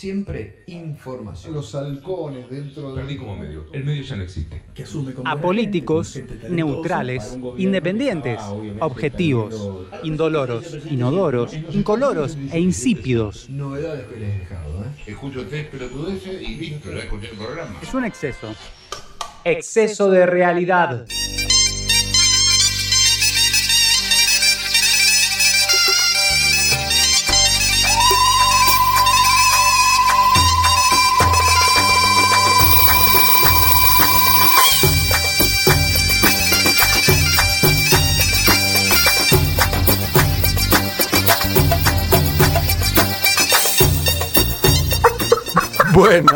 siempre información. Los halcones dentro de... Perdí como medio. El medio ya no existe. Apolíticos, neutrales, independientes, objetivos, indoloros, inodoros, incoloros e insípidos. Novedades que les he dejado, ¿eh? Escucho tres pelotudeces y listo, ya escuché el programa. Es un exceso. Exceso de realidad. Bueno,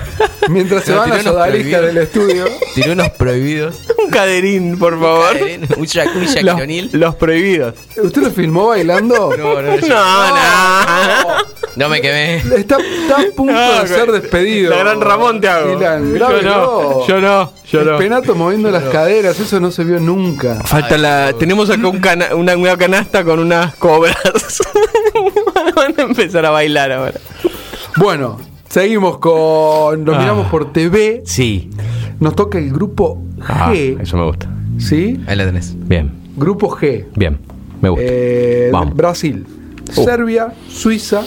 mientras se No, van las odaliscas prohibidos. del estudio, Tiró unos prohibidos. Un caderín, por favor. Un Jack, un Los, prohibidos. ¿usted lo filmó bailando? No, no, no, No, no. no me quemé. Está, está a punto No, de ser despedido. La gran Ramón te hago. Dylan, Yo grábelo. no, yo no, yo El no. Penato moviendo las caderas, eso no se vio nunca. Falta la. Tenemos acá un cana- una, una canasta con unas cobras. Van a empezar a bailar ahora. Bueno, seguimos con. Nos Ah. miramos por TV. Sí. Nos toca el grupo Ah, G. eso me gusta. ¿Sí? Ahí la tenés. Bien, Grupo G. bien. Me gusta. Eh, Vamos. Brasil, Uh. Serbia, Suiza,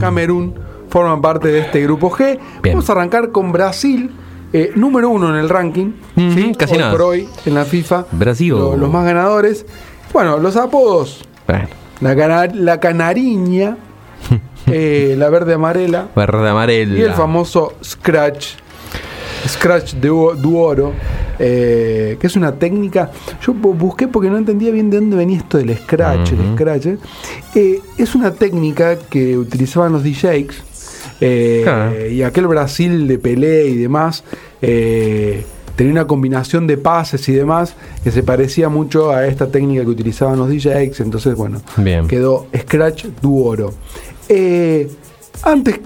Camerún forman parte de este grupo G. Bien. Vamos a arrancar con Brasil, eh, número uno en el ranking. Ujú, ¿sí? casi hoy nada. por hoy en la FIFA. Brasil. Lo- los más ganadores. Bueno, los apodos. Bueno, La, cana- la canariña, eh, la verde amarela verde amarela. y el famoso Scratch. Scratch de Oro- Duoro, eh, que es una técnica. Yo bu- busqué porque no entendía bien de dónde venía esto del Scratch. el. Scratch eh. Eh, es una técnica que utilizaban los DJs eh, Claro. y aquel Brasil de Pelé y demás. eh, tenía una combinación de pases y demás que se parecía mucho a esta técnica que utilizaban los DJs. Entonces, bueno, Bien. quedó Scratch Duoro. Eh, antes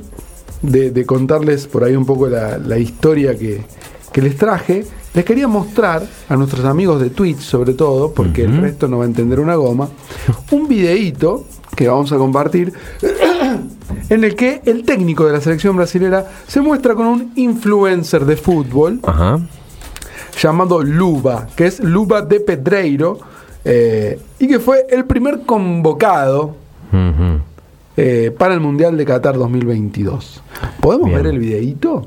de, de contarles por ahí un poco la, la historia que, que les traje, les quería mostrar a nuestros amigos de Twitch, sobre todo, porque el resto no va a entender una goma, un videíto que vamos a compartir. En el que el técnico de la selección brasilera se muestra con un influencer de fútbol Ajá. Llamado Luba, que es Luba de Pedreiro, eh, y que fue el primer convocado eh, para el Mundial de Qatar 2022. ¿Podemos Bien. ver el videíto?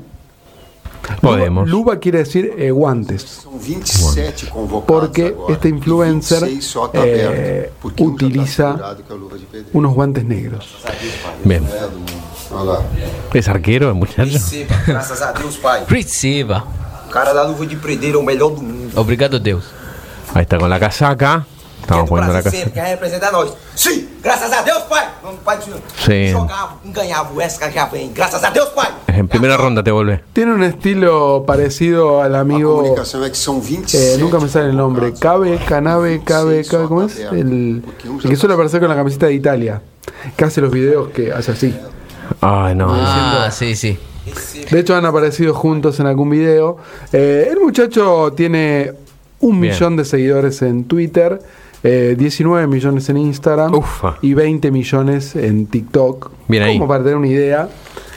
Podemos. Luba, Luba quiere decir eh, guantes, São 27 convocados porque agora, este e influencer 26 só tá eh, aberto, porque um utiliza unos guantes negros. Bien. ¿Es arquero el muchacho? Receba, a cara da luva de predeiro é o melhor do mundo. Obrigado, Deus. Ahí está con la casaca. Estamos poniendo la Brasil sempre, casaca. quer representar nós. Sim, graças a Deus, pai. Vamos, pai. Sim. Jogava, ganhava o Wesker já vem. Graças a Deus, pai. En primera ronda te vuelve. Tiene un estilo parecido al A amigo. comunicação é que são 27 eh, nunca me sale el nombre. Cabe, Canabe, Cabe, 26 Cabe, ¿cómo es? El, el que suele aparecer con la camiseta de Italia. Que hace los videos que hace así. Ay, no. Ah, sí, sí. De hecho, han aparecido juntos en algún video. Eh, el muchacho tiene un Bien. millón de seguidores en Twitter, eh, 19 millones en Instagram Ufa. y 20 millones en TikTok. Bien ahí. Como para tener una idea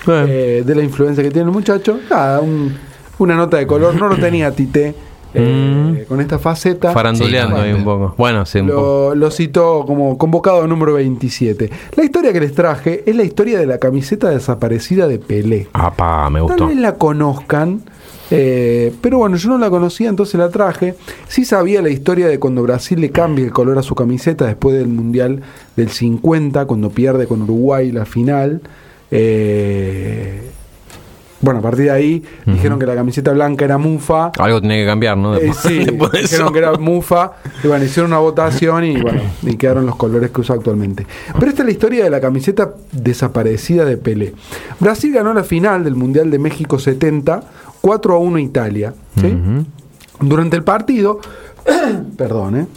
eh, de la influencia que tiene el muchacho. Nada, un- una nota de color. No lo tenía Tite eh, con esta faceta. Faranduleando Sí, ahí un poco. Bueno, sí, un poco. Lo, lo citó como convocado número 27. La historia que les traje es la historia de la camiseta desaparecida de Pelé. Apá, me Tal gustó. vez la conozcan, eh, pero bueno, yo no la conocía, entonces la traje. Sí sabía la historia de cuando Brasil le cambia el color a su camiseta después del Mundial del 50, cuando pierde con Uruguay la final. Eh, bueno, a partir de ahí dijeron que la camiseta blanca era mufa. Algo tenía que cambiar, ¿no? Eh, sí, dijeron que era mufa y bueno, hicieron una votación y bueno, y quedaron los colores que usa actualmente. Pero esta es la historia de la camiseta desaparecida de Pelé. Brasil ganó la final del Mundial de México 70, 4 a 1 Italia. ¿sí? Durante el partido, perdón, ¿eh?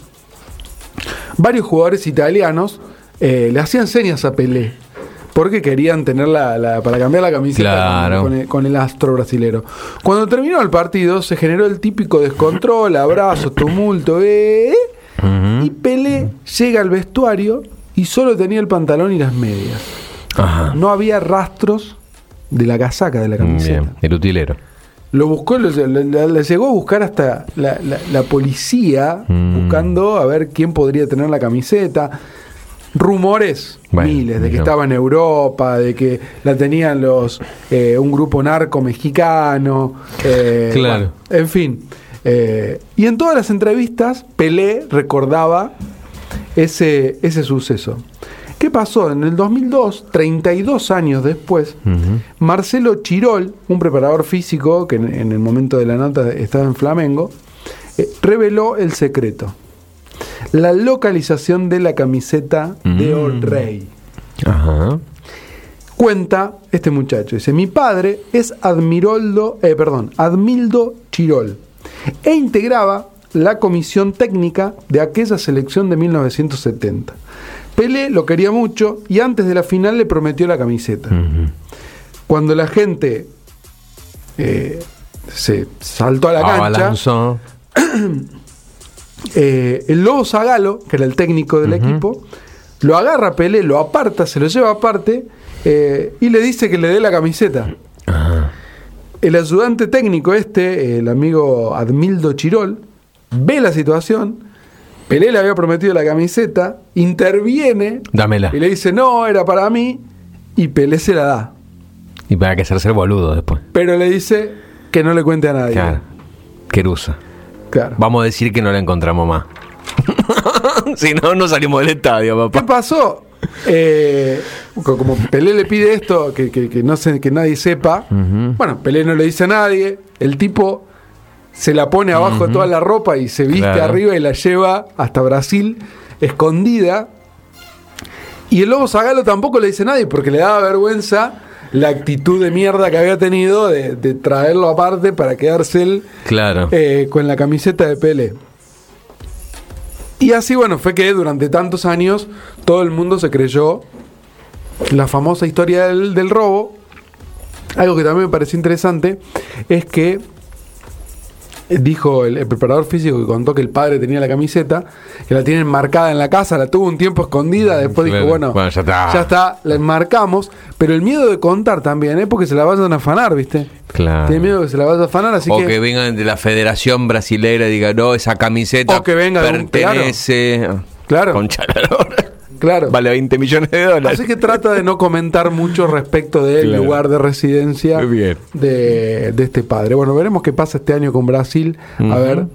varios jugadores italianos eh, le hacían señas a Pelé. Porque querían tenerla la, para cambiar la camiseta Claro. con, con el, con el astro brasilero. Cuando terminó el partido, se generó el típico descontrol, abrazos, tumulto, eh, y Pelé llega al vestuario y solo tenía el pantalón y las medias. Ajá. No había rastros de la casaca de la camiseta. Bien, el utilero. Lo buscó, le, le- le llegó a buscar hasta la, la- la policía, Mm. buscando a ver quién podría tener la camiseta. Rumores, Bueno, miles, de que estaba en Europa, de que la tenían los eh, un grupo narco mexicano. eh, Claro. bueno, en fin. eh, y en todas las entrevistas, Pelé recordaba ese, ese suceso. ¿Qué pasó? En el 2002, 32 años después, Marcelo Chirol, un preparador físico que en, en el momento de la nota estaba en Flamengo, eh, reveló el secreto. La localización de la camiseta de Mm. Old Rey. Ajá. Cuenta este muchacho, dice, mi padre es Admiroldo, eh, perdón, Admildo Chirol e integraba la comisión técnica de aquella selección de 1970. Pelé lo quería mucho y antes de la final le prometió la camiseta. Cuando la gente eh, se saltó a la cancha, Abalanzó. eh, el Lobo Zagalo, que era el técnico del equipo, lo agarra a Pelé, lo aparta, se lo lleva aparte eh, y le dice que le dé la camiseta. El ayudante técnico este, el amigo Admildo Chirol, ve la situación, Pelé le había prometido la camiseta, interviene Dámela. y le dice, no, era para mí, y Pelé se la da. Y para que hacerse el boludo después. Pero le dice que no le cuente a nadie. Claro. Querusa. Claro. Vamos a decir que no la encontramos más. si no, no salimos del estadio, ¿Qué papá. pasó? Eh, co- como Pelé le pide esto, que, que- que no se, que nadie sepa, bueno, Pelé no le dice a nadie, el tipo se la pone abajo de toda la ropa y se viste Claro. arriba y la lleva hasta Brasil, escondida. Y el Lobo Zagalo tampoco le dice a nadie porque le daba vergüenza la actitud de mierda que había tenido de, de traerlo aparte para quedarse él Claro. eh, con la camiseta de Pele. Y así, bueno, fue que durante tantos años todo el mundo se creyó la famosa historia del, del robo. Algo que también me pareció interesante es que dijo el, el preparador físico que contó que el padre tenía la camiseta, que la tienen marcada en la casa, la tuvo un tiempo escondida, después dijo, Claro. bueno, Bueno, ya está. ya está, la enmarcamos, pero el miedo de contar también, ¿eh? porque se la vayan a afanar, ¿viste? Claro. Tiene miedo que se la vaya a afanar, así o que... que... vengan de la Federación Brasilera y digan, no, esa camiseta O que venga de un- pertenece. Claro. La lora. Claro. Vale 20 millones de dólares. Así que trata de no comentar mucho respecto del Claro. lugar de residencia bien. de, de este padre. Bueno, veremos qué pasa este año con Brasil. A ver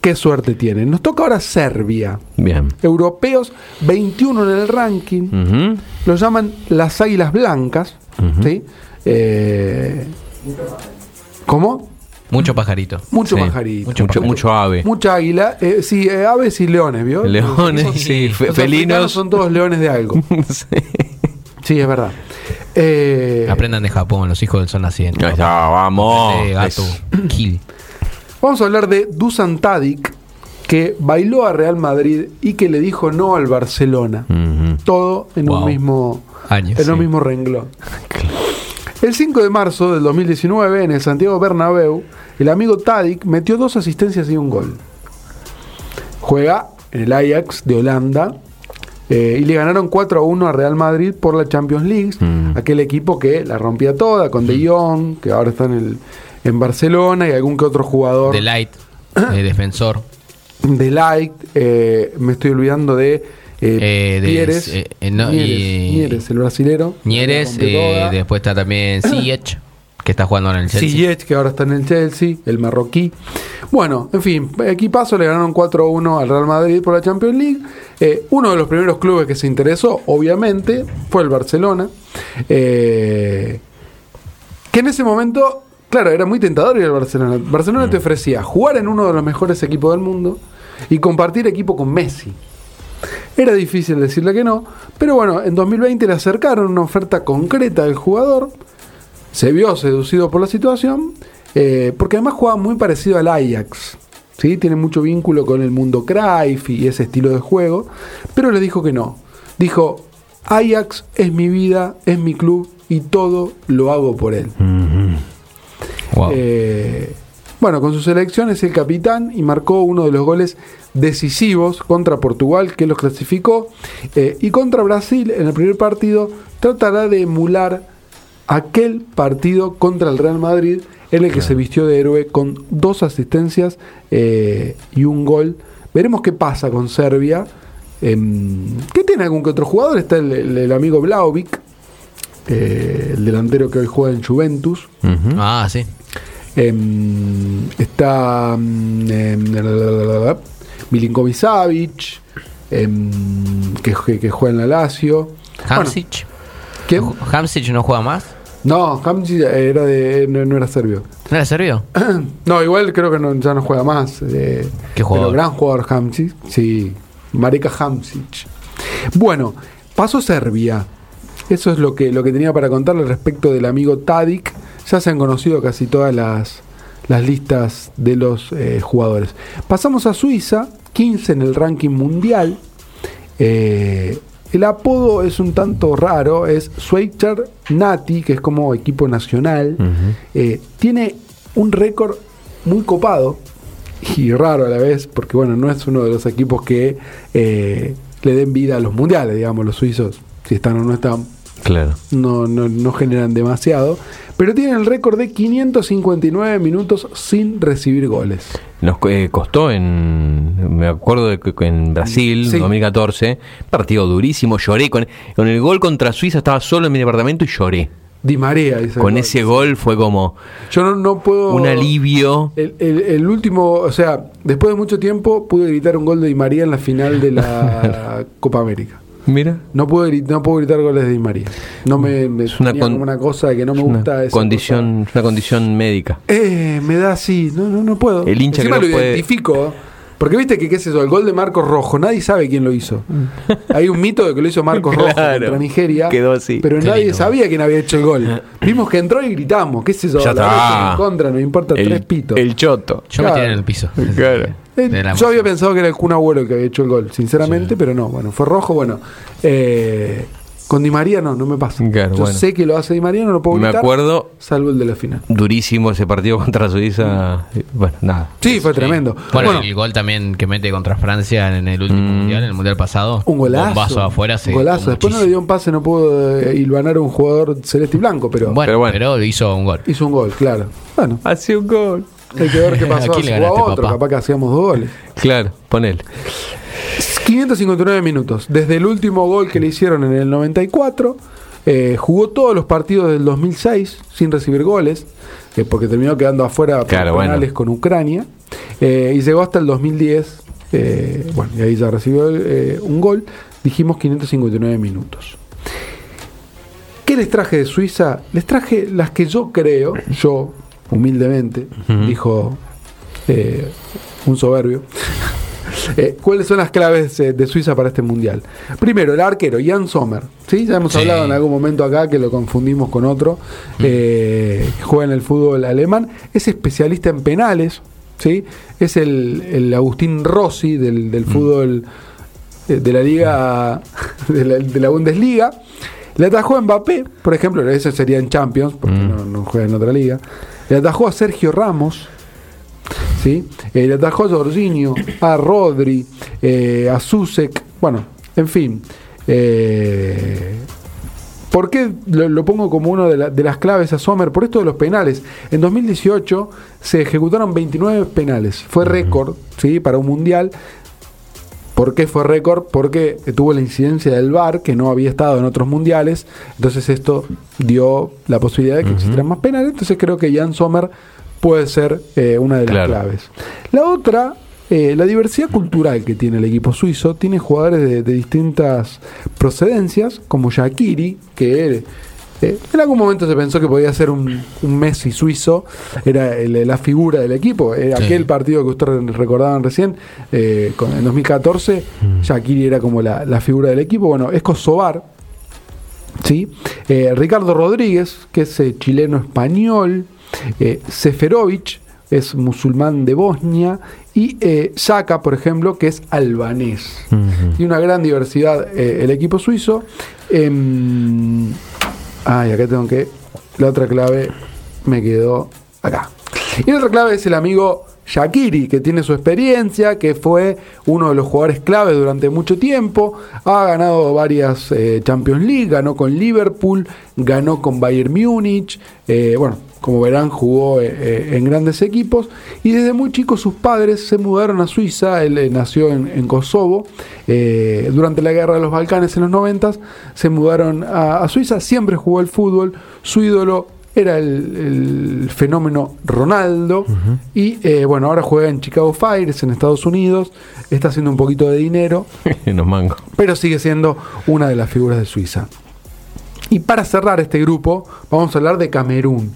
qué suerte tiene. Nos toca ahora Serbia. Bien. Europeos, 21 en el ranking. Ujú. Lo llaman las Águilas Blancas. ¿sí? Eh, ¿Cómo? Mucho pajarito. Mucho Sí. pajarito. Mucho Mucho, mucho ave. Mucha águila. Eh, sí, eh, aves y leones, ¿vio? Leones, sí, los africanos felinos. son todos leones de algo. Sí. Sí, es verdad. Eh, Aprendan de Japón, los hijos del sol naciente. Ahí está, vamos. Eh, gato. Kill. Vamos a hablar de Dusan Tadic, que bailó a Real Madrid y que le dijo no al Barcelona. Todo en un mismo Años, en un mismo renglón. El 5 de marzo del 2019, en el Santiago Bernabéu, el amigo Tadic metió dos asistencias y un gol. Juega en el Ajax de Holanda eh, y le ganaron 4 a 1 a Real Madrid por la Champions League, Mm. aquel equipo que la rompía toda con De Jong, que ahora está en, el, en Barcelona y algún que otro jugador The Light, eh, defensor. de Light, eh, me estoy olvidando de, eh, de- Mieres, eh, no, Mieres, y- Mieres, el brasilero. Nieres, después está también Ziyech, que está jugando en el Chelsea. Ziyech, que ahora está en el Chelsea, el marroquí. Bueno, en fin, equipazo, le ganaron 4-1 al Real Madrid por la Champions League. Eh, uno de los primeros clubes que se interesó, obviamente, fue el Barcelona. Eh, que en ese momento, claro, era muy tentador ir al Barcelona. Barcelona te ofrecía jugar en uno de los mejores equipos del mundo y compartir equipo con Messi. Era difícil decirle que no, pero bueno, en 2020 le acercaron una oferta concreta del jugador se vio seducido por la situación, eh, porque además jugaba muy parecido al Ajax. ¿sí? Tiene mucho vínculo con el mundo Cruyff y ese estilo de juego, pero le dijo que no. Dijo, Ajax es mi vida, es mi club y todo lo hago por él. Wow. Eh, bueno, con su selección es el capitán y marcó uno de los goles decisivos contra Portugal que los clasificó eh, y contra Brasil en el primer partido tratará de emular aquel partido contra el Real Madrid en el que se vistió de héroe con dos asistencias eh, y un gol. Veremos qué pasa con Serbia. Em, que tiene algún que otro jugador. Está el, el- el amigo Blaovic, eh, el delantero que hoy juega en Juventus. Ah, sí. Em, está em, Milinkovic Savic, que, que- que juega en la Lazio. Hamsic. ¿Quién? ¿Hamsic no juega más? No, Hamsic era de, no, no era serbio. ¿No era serbio? No, igual creo que no- ya no juega más. eh, ¿Qué jugador? Pero gran jugador Hamsic. Sí, Marika Hamsic. Bueno, pasó Serbia. Eso es lo que, lo que tenía para contarle respecto del amigo Tadic. Ya se han conocido casi todas las, las listas de los eh, jugadores. Pasamos a Suiza, 15 en el ranking mundial. Eh, el apodo es un tanto raro, es Schweizer Nati, que es como equipo nacional. Eh, tiene un récord muy copado y raro a la vez, porque bueno, no es uno de los equipos que eh, le den vida a los mundiales, digamos, los suizos, si están o no están, Claro. no, no, no generan demasiado, pero tienen el récord de 559 minutos sin recibir goles. Nos eh, costó en. Me acuerdo de que en Brasil, Sí. 2014, partido durísimo. Lloré. Con, con el gol contra Suiza estaba solo en mi departamento y lloré. Di María, Con ese gol fue como Yo no, no puedo. un alivio. El, el- el último, o sea, después de mucho tiempo pude gritar un gol de Di María en la final de la Copa América. Mira. No puedo, no puedo gritar goles de Di María. No me, me Es una tenía con- como una cosa que no me una gusta. esa condición, una condición médica. Eh, me da así, no, no, no puedo. El hincha Encima que no lo puede- identifico. Porque viste que, qué es eso, el gol de Marcos Rojo, nadie sabe quién lo hizo. Hay un mito de que lo hizo Marcos Rojo contra Nigeria. Quedó así. Pero Qué nadie lindo. sabía quién había hecho el gol. Vimos que entró y gritamos, qué es eso, Ya la está. en contra, no importa tres El, pitos. el choto. Yo Claro. me tiré en el piso. Claro. Eh, yo había pensado que era el Kun Abuelo el que había hecho el gol, sinceramente, pero no, bueno, fue rojo, bueno. Eh, con Di María no, no me pasa. Claro, yo bueno. sé que lo hace Di María, no lo puedo Me gritar, acuerdo salvo el de la final. durísimo ese partido contra Suiza. Bueno, nada. Sí, fue tremendo. Bueno, Bueno, el gol también que mete contra Francia en el último Mm. mundial, en el mundial pasado. un golazo. Bombazo afuera. Se un golazo. Después no le dio un pase, no pudo eh, hilvanar a un jugador celeste y blanco, pero Bueno, Pero hizo un gol. hizo un gol, claro. Bueno, Hace un gol. Hay que ver qué pasó. ¿A quién le a otro, papá? capaz que hacíamos dos goles. Claro, ponele. 559 minutos. Desde el último gol que le hicieron en el 94, eh, jugó todos los partidos del 2006 sin recibir goles, eh, porque terminó quedando afuera por Claro, penales bueno. con Ucrania, eh, y llegó hasta el 2010. eh, bueno, y ahí ya recibió un gol. Dijimos 559 minutos. ¿Qué les traje de Suiza? Les traje las que yo creo, yo humildemente, dijo eh, un soberbio. Eh, ¿Cuáles son las claves eh, de Suiza para este mundial? Primero, el arquero, Jan Sommer. ¿sí? Ya hemos Sí. hablado en algún momento acá que lo confundimos con otro. juega en el fútbol alemán. Es especialista en penales. ¿sí? Es el, el Agustín Rossi del, del fútbol eh, de la Liga de la, de la Bundesliga. Le atajó a Mbappé, por ejemplo, eso sería en Champions, porque no, no juega en otra liga. Le atajó a Sergio Ramos. ¿sí? Eh, le atajó a Jorginho, a Rodri, eh, a Susek, bueno, en fin. Eh, ¿Por qué lo, lo pongo como una de, la- de las claves a Sommer? Por esto de los penales. En 2018 se ejecutaron 29 penales. Fue récord ¿sí? para un mundial. ¿Por qué fue récord? Porque tuvo la incidencia del VAR, que no había estado en otros mundiales. Entonces esto dio la posibilidad de que existieran más penales. Entonces creo que Jan Sommer puede ser eh, una de las Claro. claves. La otra, eh, la diversidad cultural que tiene el equipo suizo, tiene jugadores de, de distintas procedencias, como Shakiri, que eh, en algún momento se pensó que podía ser un, un Messi suizo, era el- la figura del equipo. Sí. aquel partido que ustedes recordaban recién, eh, con- en 2014, Shakiri era como la, la figura del equipo. Bueno, es Kosovar, ¿sí? Eh, Ricardo Rodríguez, que es eh, chileno-español, eh, Seferovic, es musulmán de Bosnia, y eh, Saka, por ejemplo, que es albanés. Tiene una gran diversidad eh, el equipo suizo. Em, ay, acá tengo que... La otra clave me quedó acá. Y la otra clave es el amigo Shakiri, que tiene su experiencia, que fue uno de los jugadores clave durante mucho tiempo, ha ganado varias eh, Champions League, ganó con Liverpool, ganó con Bayern Múnich, eh, bueno, como verán jugó eh, en grandes equipos. Y desde muy chico sus padres se mudaron a Suiza, él nació en, Kosovo, durante la guerra de los Balcanes en los 90 se mudaron a, a Suiza, siempre jugó el fútbol, su ídolo era el, el fenómeno Ronaldo y eh, bueno, ahora juega en Chicago Fires en Estados Unidos, está haciendo un poquito de dinero, Nos mango. pero sigue siendo una de las figuras de Suiza. Y para cerrar este grupo, vamos a hablar de Camerún.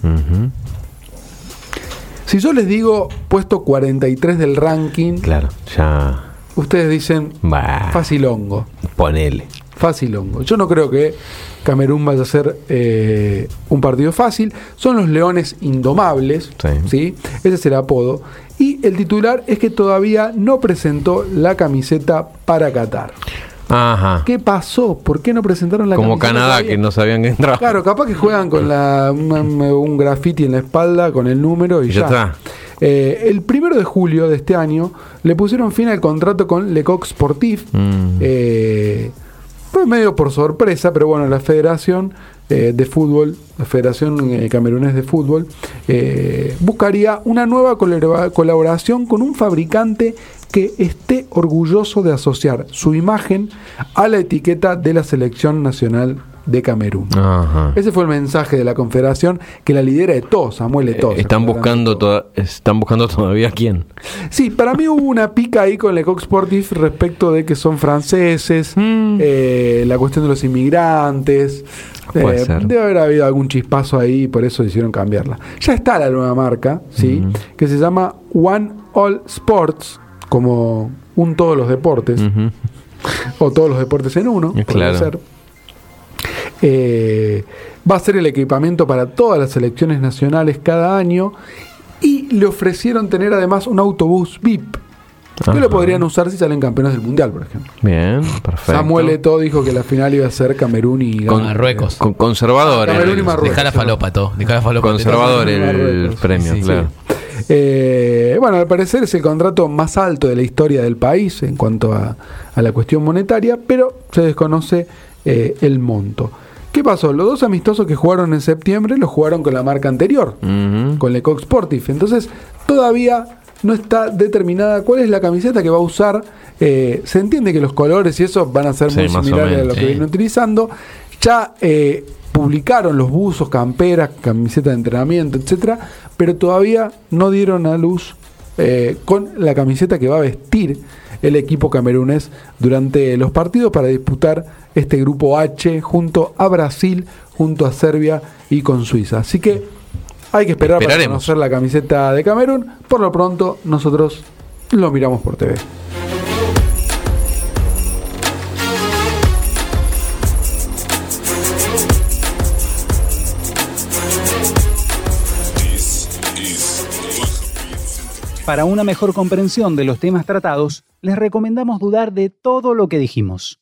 Si yo les digo puesto 43 del ranking, Claro, ya. ustedes dicen Bah, facilongo, ponele. Facilongo. Yo no creo que Camerún vaya a ser eh, un partido fácil. Son los Leones Indomables, Sí. ¿sí? Ese es el apodo. Y el titular es que todavía no presentó la camiseta para Qatar. Ajá. ¿Qué pasó? ¿Por qué no presentaron la Como camiseta Canadá, todavía? que no sabían que entraba. Claro, capaz que juegan con la, un graffiti en la espalda con el número y ya está. Eh, el primero de julio de este año le pusieron fin al contrato con Lecoq Sportif. Mm. Eh, fue medio por sorpresa, pero bueno, la Federación eh, de Fútbol, la Federación eh, Camerunés de Fútbol, eh, buscaría una nueva colabora- colaboración con un fabricante que esté orgulloso de asociar su imagen a la etiqueta de la Selección Nacional de Camerún. Ajá. Ese fue el mensaje de la Confederación que la lidera Eto'o, Samuel Eto'o. Eh, ¿se están buscando toda- están buscando todavía quién. Sí, para mí hubo una pica ahí con Lecoq Sportif respecto de que son franceses, eh, la cuestión de los inmigrantes. Mm. Puede Eh, ser. Debe haber habido algún chispazo ahí y por eso hicieron cambiarla. Ya está la nueva marca, ¿sí? Mm. Que se llama One All Sports, como un todos los deportes, o todos los deportes en uno, Eh, claro. ser. Eh, va a ser el equipamiento para todas las selecciones nacionales cada año y le ofrecieron tener además un autobús VIP que Ajá. lo podrían usar si salen campeones del mundial, por ejemplo. Bien, perfecto. Samuel Eto'o dijo que la final iba a ser Camerún y Con. Marruecos. Con- conservador. Camerún el- y Marruecos. Dejá la falopa, todo. Dejá la falopa. Conservador el premio, Sí, sí. claro. Eh, bueno, al parecer es el contrato más alto de la historia del país en cuanto a, a la cuestión monetaria, pero se desconoce eh, el monto. ¿Qué pasó? Los dos amistosos que jugaron en septiembre los jugaron con la marca anterior, con Lecoq Sportif. Entonces, todavía no está determinada cuál es la camiseta que va a usar. Eh, se entiende que los colores y eso van a ser Sí, muy similares a lo que sí. vienen utilizando. Ya eh, publicaron los buzos, camperas, camiseta de entrenamiento, etcétera, pero todavía no dieron a luz eh, con la camiseta que va a vestir el equipo camerunés durante los partidos para disputar este grupo H junto a Brasil, junto a Serbia y con Suiza. Así que hay que esperar para conocer la camiseta de Camerún. Por lo pronto, nosotros lo miramos por TV. Para una mejor comprensión de los temas tratados, les recomendamos dudar de todo lo que dijimos.